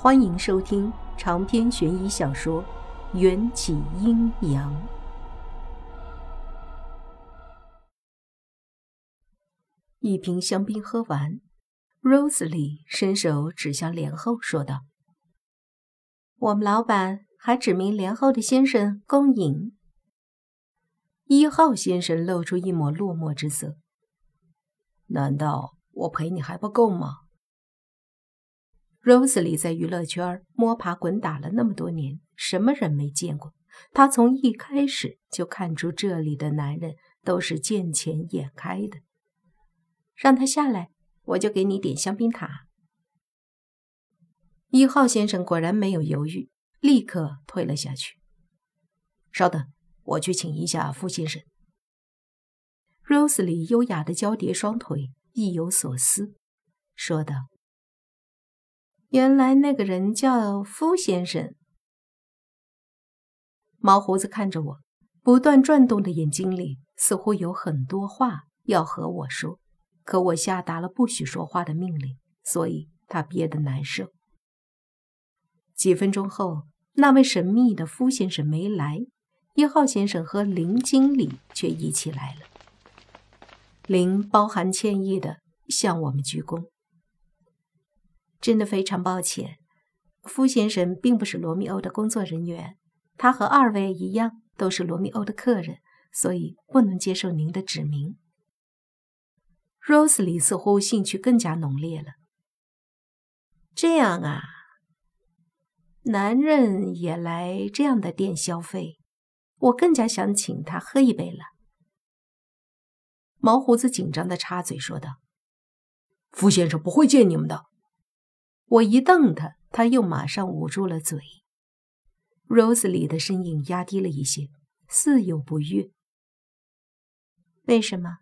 欢迎收听长篇悬疑小说《缘起阴阳》。一瓶香槟喝完，Rosely 伸手指向莲后，说道：“我们老板还指明莲后的先生共饮。”一号先生露出一抹落寞之色：“难道我陪你还不够吗？” Rosely 在娱乐圈摸爬滚打了那么多年，什么人没见过？她从一开始就看出这里的男人都是见钱眼开的。让他下来，我就给你点香槟塔。一号先生果然没有犹豫，立刻退了下去。稍等，我去请一下傅先生。Rosely 优雅的交叠双腿，意有所思，说道。原来那个人叫夫先生。毛胡子看着我，不断转动的眼睛里似乎有很多话要和我说，可我下达了不许说话的命令，所以他憋得难受。几分钟后，那位神秘的夫先生没来，一号先生和林经理却一起来了。林包含歉意的向我们鞠躬。真的非常抱歉，夫先生并不是罗密欧的工作人员，他和二位一样都是罗密欧的客人，所以不能接受您的指名。Rosely 似乎兴趣更加浓烈了。这样啊，男人也来这样的店消费，我更加想请他喝一杯了。毛胡子紧张的插嘴说道：“傅先生不会见你们的。”我一瞪他，他又马上捂住了嘴。Rosely 的声音压低了一些，似有不悦。为什么？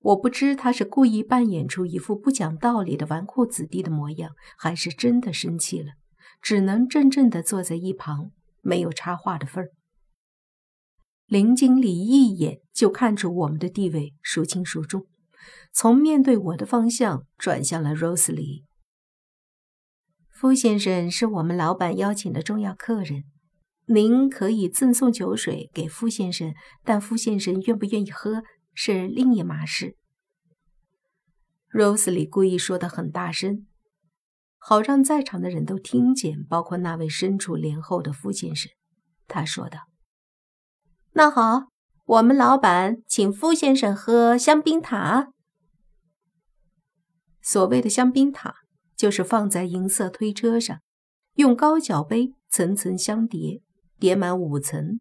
我不知他是故意扮演出一副不讲道理的纨绔子弟的模样，还是真的生气了，只能怔怔地坐在一旁，没有插话的份儿。林经理一眼就看出我们的地位孰轻孰重，从面对我的方向转向了 Rosely。傅先生是我们老板邀请的重要客人，您可以赠送酒水给傅先生，但傅先生愿不愿意喝是另一码事。Rosely 故意说的很大声，好让在场的人都听见，包括那位身处帘后的傅先生。他说道：“那好，我们老板请傅先生喝香槟塔。所谓的香槟塔。”就是放在银色推车上，用高脚杯层层相叠，叠满五层，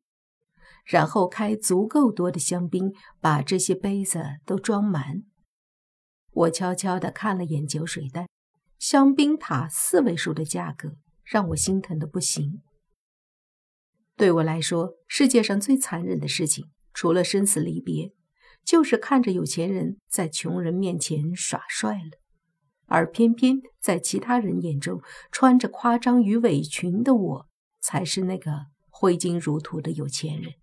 然后开足够多的香槟，把这些杯子都装满。我悄悄地看了眼酒水单，香槟塔四位数的价格让我心疼的不行。对我来说，世界上最残忍的事情，除了生死离别，就是看着有钱人在穷人面前耍帅了。而偏偏在其他人眼中，穿着夸张鱼尾裙的我，才是那个挥金如土的有钱人。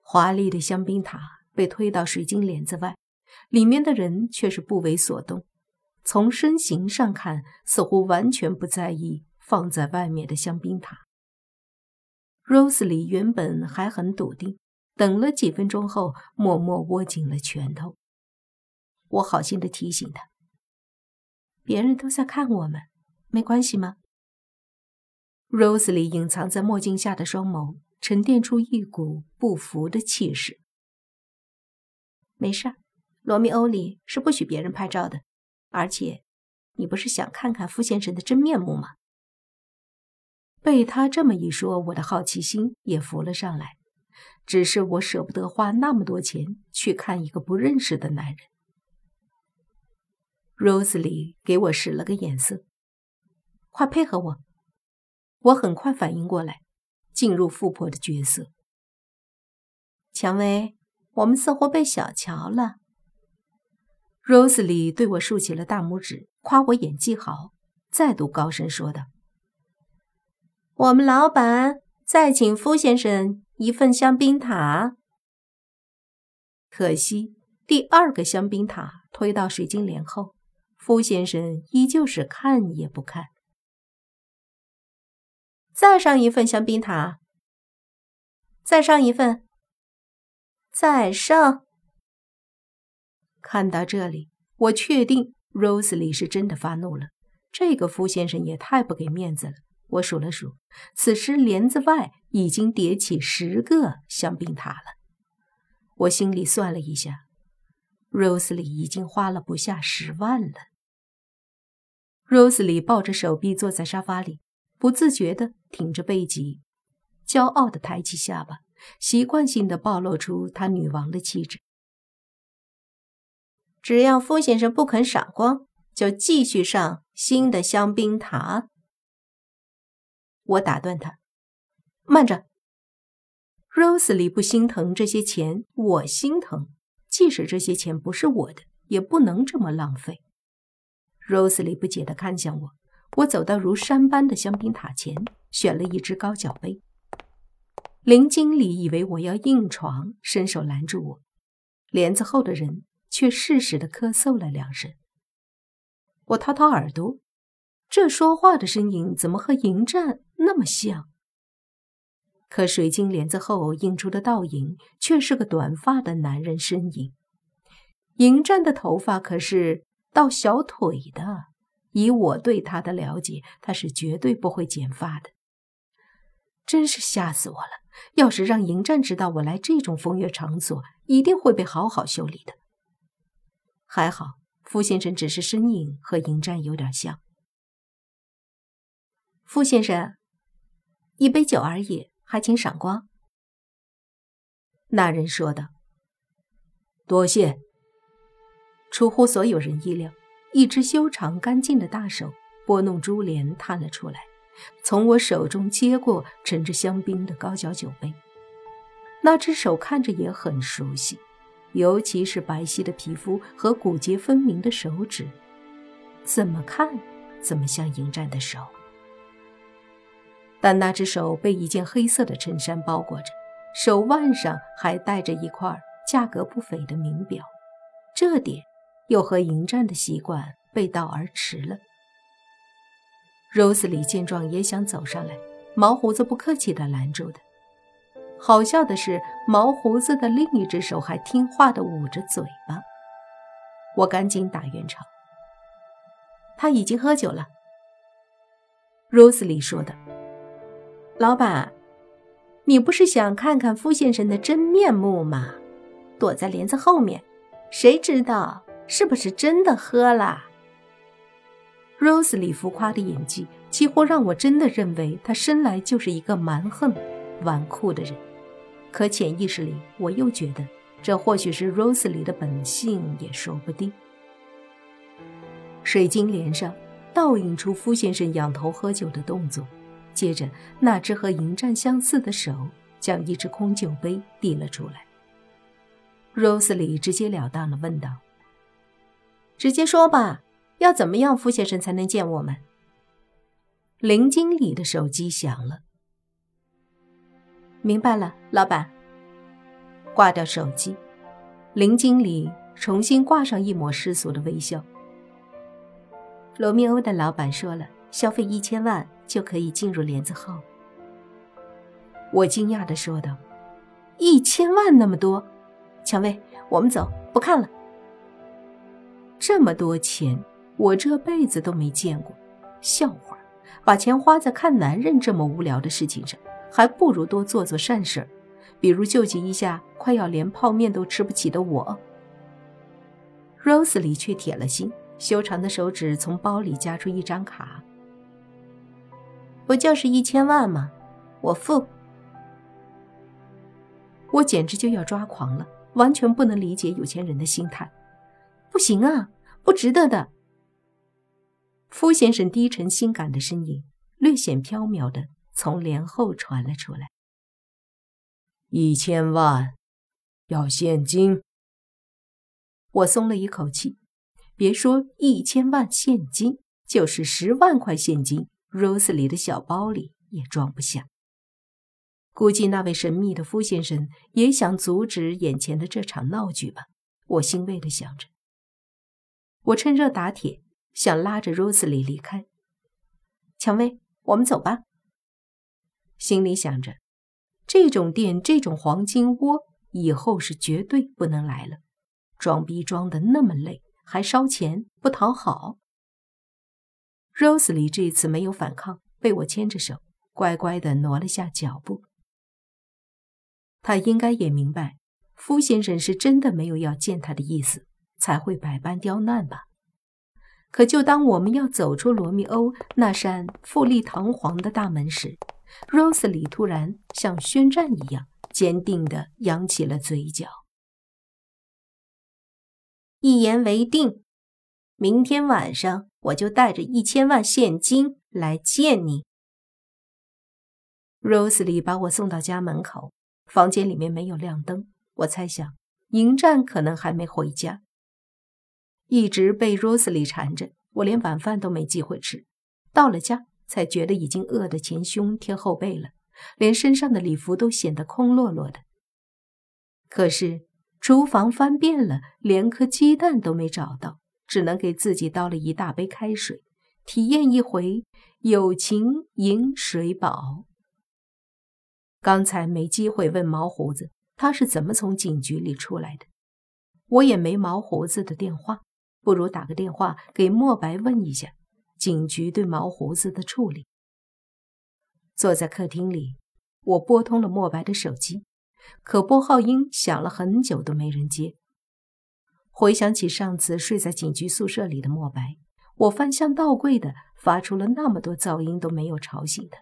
华丽的香槟塔被推到水晶帘子外，里面的人却是不为所动。从身形上看，似乎完全不在意放在外面的香槟塔。Rosely 原本还很笃定，等了几分钟后，默默握紧了拳头。我好心的提醒他。别人都在看我们，没关系吗？Rosely 隐藏在墨镜下的双眸沉淀出一股不服的气势。没事儿，罗密欧里是不许别人拍照的。而且，你不是想看看傅先生的真面目吗？被他这么一说，我的好奇心也浮了上来。只是我舍不得花那么多钱去看一个不认识的男人。Rosely 给我使了个眼色，快配合我！我很快反应过来，进入富婆的角色。蔷薇，我们似乎被小瞧了。Rosely 对我竖起了大拇指，夸我演技好，再度高声说道：“我们老板再请夫先生一份香槟塔。”可惜，第二个香槟塔推到水晶帘后。傅先生依旧是看也不看。再上一份香槟塔。再上一份。再上。看到这里，我确定 Rose 里是真的发怒了。这个傅先生也太不给面子了。我数了数，此时帘子外已经叠起十个香槟塔了。我心里算了一下，Rose 里已经花了不下十万了。Rose 里抱着手臂坐在沙发里，不自觉地挺着背脊，骄傲地抬起下巴，习惯性地暴露出她女王的气质。只要傅先生不肯赏光，就继续上新的香槟塔。我打断他：“慢着，Rose 里不心疼这些钱，我心疼。即使这些钱不是我的，也不能这么浪费。” Rosely 不解地看向我，我走到如山般的香槟塔前，选了一只高脚杯。林经理以为我要硬闯，伸手拦住我。帘子后的人。却适时的咳嗽了两声。我掏掏耳朵，这说话的声音怎么和迎战那么像？可水晶帘子后映出的倒影却是个短发的男人身影。迎战的头发可是到小腿的，以我对他的了解，他是绝对不会剪发的。真是吓死我了！要是让迎战知道我来这种风月场所，一定会被好好修理的。还好，傅先生只是身影和迎战有点像。傅先生，一杯酒而已，还请赏光。那人说道：“多谢。”出乎所有人意料，一只修长干净的大手拨弄珠帘探了出来，从我手中接过盛着香槟的高脚酒杯。那只手看着也很熟悉。尤其是白皙的皮肤和骨节分明的手指，怎么看怎么像迎战的手。但那只手被一件黑色的衬衫包裹着，手腕上还戴着一块价格不菲的名表，这点又和迎战的习惯背道而驰了。Rose 里见状也想走上来，毛胡子不客气地拦住他。好笑的是，毛胡子的另一只手还听话的捂着嘴巴。我赶紧打圆场。他已经喝酒了。Rose 里说的。老板，你不是想看看傅先生的真面目吗？躲在帘子后面，谁知道是不是真的喝了？Rose 里浮夸的演技几乎让我真的认为他生来就是一个蛮横、纨绔的人。可潜意识里，我又觉得这或许是 Rose 里的本性，也说不定。水晶帘上倒映出傅先生仰头喝酒的动作，接着那只和迎战相似的手将一只空酒杯递了出来。Rose 里直截了当的问道：“直接说吧，要怎么样，傅先生才能见我们？”林经理的手机响了。明白了，老板。挂掉手机，林经理重新挂上一抹世俗的微笑。罗密欧的老板说了，消费一千万就可以进入帘子后。我惊讶的说道：“一千万那么多？蔷薇，我们走，不看了。这么多钱，我这辈子都没见过。笑话，把钱花在看男人这么无聊的事情上。”还不如多做做善事，比如救济一下快要连泡面都吃不起的我。Rose 里却铁了心，修长的手指从包里夹出一张卡。不就是一千万吗？我付。我简直就要抓狂了，完全不能理解有钱人的心态。不行啊，不值得的。傅先生低沉性感的身影略显飘渺的。从帘后传了出来。一千万，要现金。我松了一口气。别说一千万现金，就是十万块现金，Rose 里的小包里也装不下。估计那位神秘的傅先生也想阻止眼前的这场闹剧吧。我欣慰的想着。我趁热打铁，想拉着 Rosely 离开。蔷薇，我们走吧。心里想着，这种店，这种黄金窝，以后是绝对不能来了。装逼装的那么累，还烧钱，不讨好。Rosely 这次没有反抗，被我牵着手，乖乖的挪了下脚步。他应该也明白，夫先生是真的没有要见他的意思，才会百般刁难吧。可就当我们要走出罗密欧那扇富丽堂皇的大门时，Rosely 突然像宣战一样坚定地扬起了嘴角。一言为定，明天晚上我就带着一千万现金来见你。Rosely 把我送到家门口，房间里面没有亮灯，我猜想迎战可能还没回家。一直被 Rosely 缠着，我连晚饭都没机会吃。到了家，才觉得已经饿得前胸贴后背了，连身上的礼服都显得空落落的。可是厨房翻遍了，连颗鸡蛋都没找到，只能给自己倒了一大杯开水，体验一回友情饮水饱。刚才没机会问毛胡子，他是怎么从警局里出来的，我也没毛胡子的电话。不如打个电话给莫白问一下，警局对毛胡子的处理。坐在客厅里，我拨通了莫白的手机，可拨号音响了很久都没人接。回想起上次睡在警局宿舍里的莫白，我翻箱倒柜的发出了那么多噪音都没有吵醒他，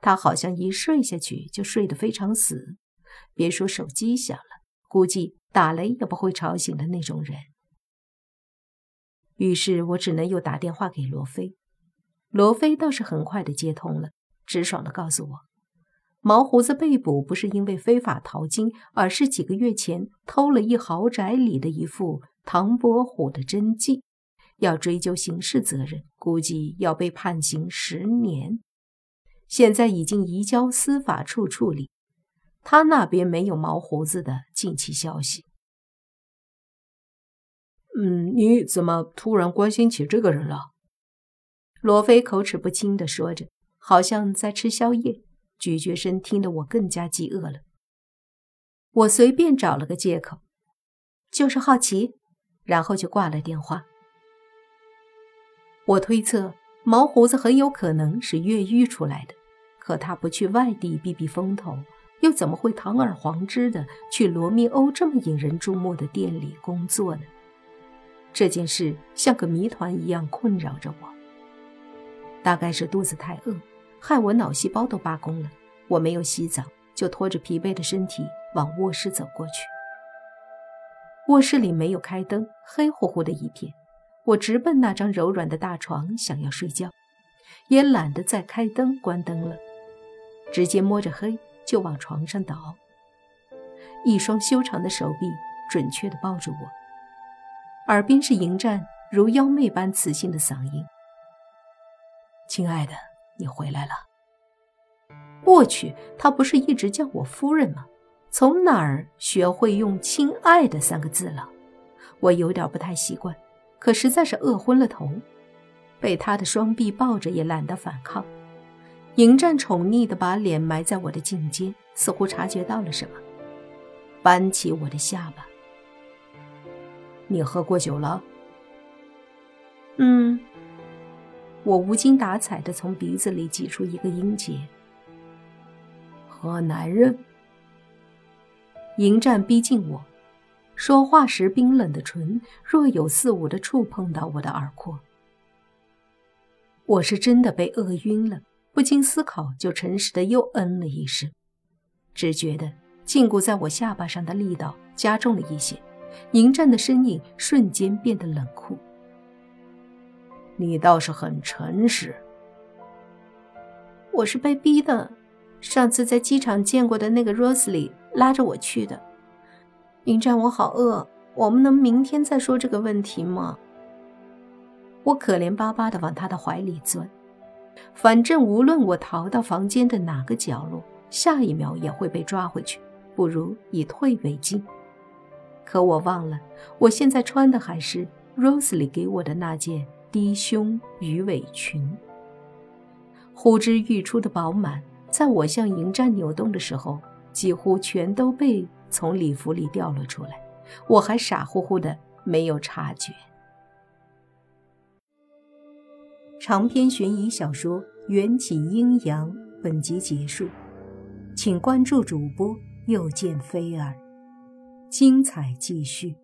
他好像一睡下去就睡得非常死，别说手机响了，估计打雷也不会吵醒的那种人。于是我只能又打电话给罗非，罗非倒是很快的接通了，直爽的告诉我，毛胡子被捕不是因为非法淘金，而是几个月前偷了一豪宅里的一副唐伯虎的真迹，要追究刑事责任，估计要被判刑十年，现在已经移交司法处处理，他那边没有毛胡子的近期消息。嗯，你怎么突然关心起这个人了？罗非口齿不清地说着，好像在吃宵夜，咀嚼声听得我更加饥饿了。我随便找了个借口，就是好奇，然后就挂了电话。我推测毛胡子很有可能是越狱出来的，可他不去外地避避风头，又怎么会堂而皇之的去罗密欧这么引人注目的店里工作呢？这件事像个谜团一样困扰着我。大概是肚子太饿，害我脑细胞都罢工了。我没有洗澡，就拖着疲惫的身体往卧室走过去。卧室里没有开灯，黑乎乎的一片。我直奔那张柔软的大床，想要睡觉，也懒得再开灯关灯了，直接摸着黑就往床上倒。一双修长的手臂准确地抱住我。耳边是迎战如妖媚般磁性的嗓音：“亲爱的，你回来了。”我去，他不是一直叫我夫人吗？从哪儿学会用“亲爱的”三个字了？我有点不太习惯，可实在是饿昏了头，被他的双臂抱着也懒得反抗。迎战宠溺地把脸埋在我的颈间，似乎察觉到了什么，扳起我的下巴。你喝过酒了？嗯，我无精打采的从鼻子里挤出一个音节。和男人？迎战逼近我，说话时冰冷的唇若有似无的触碰到我的耳廓。我是真的被饿晕了，不经思考就诚实的又嗯了一声，只觉得禁锢在我下巴上的力道加重了一些。迎战的身影瞬间变得冷酷。你倒是很诚实。我是被逼的，上次在机场见过的那个 Rosely 拉着我去的。迎战，我好饿，我们能明天再说这个问题吗？我可怜巴巴的往他的怀里钻，反正无论我逃到房间的哪个角落，下一秒也会被抓回去，不如以退为进。可我忘了，我现在穿的还是 Rosely 给我的那件低胸鱼尾裙。呼之欲出的饱满，在我向迎战扭动的时候，几乎全都被从礼服里掉了出来，我还傻乎乎的没有察觉。长篇悬疑小说《缘起阴阳》本集结束，请关注主播，又见菲儿，精彩继续。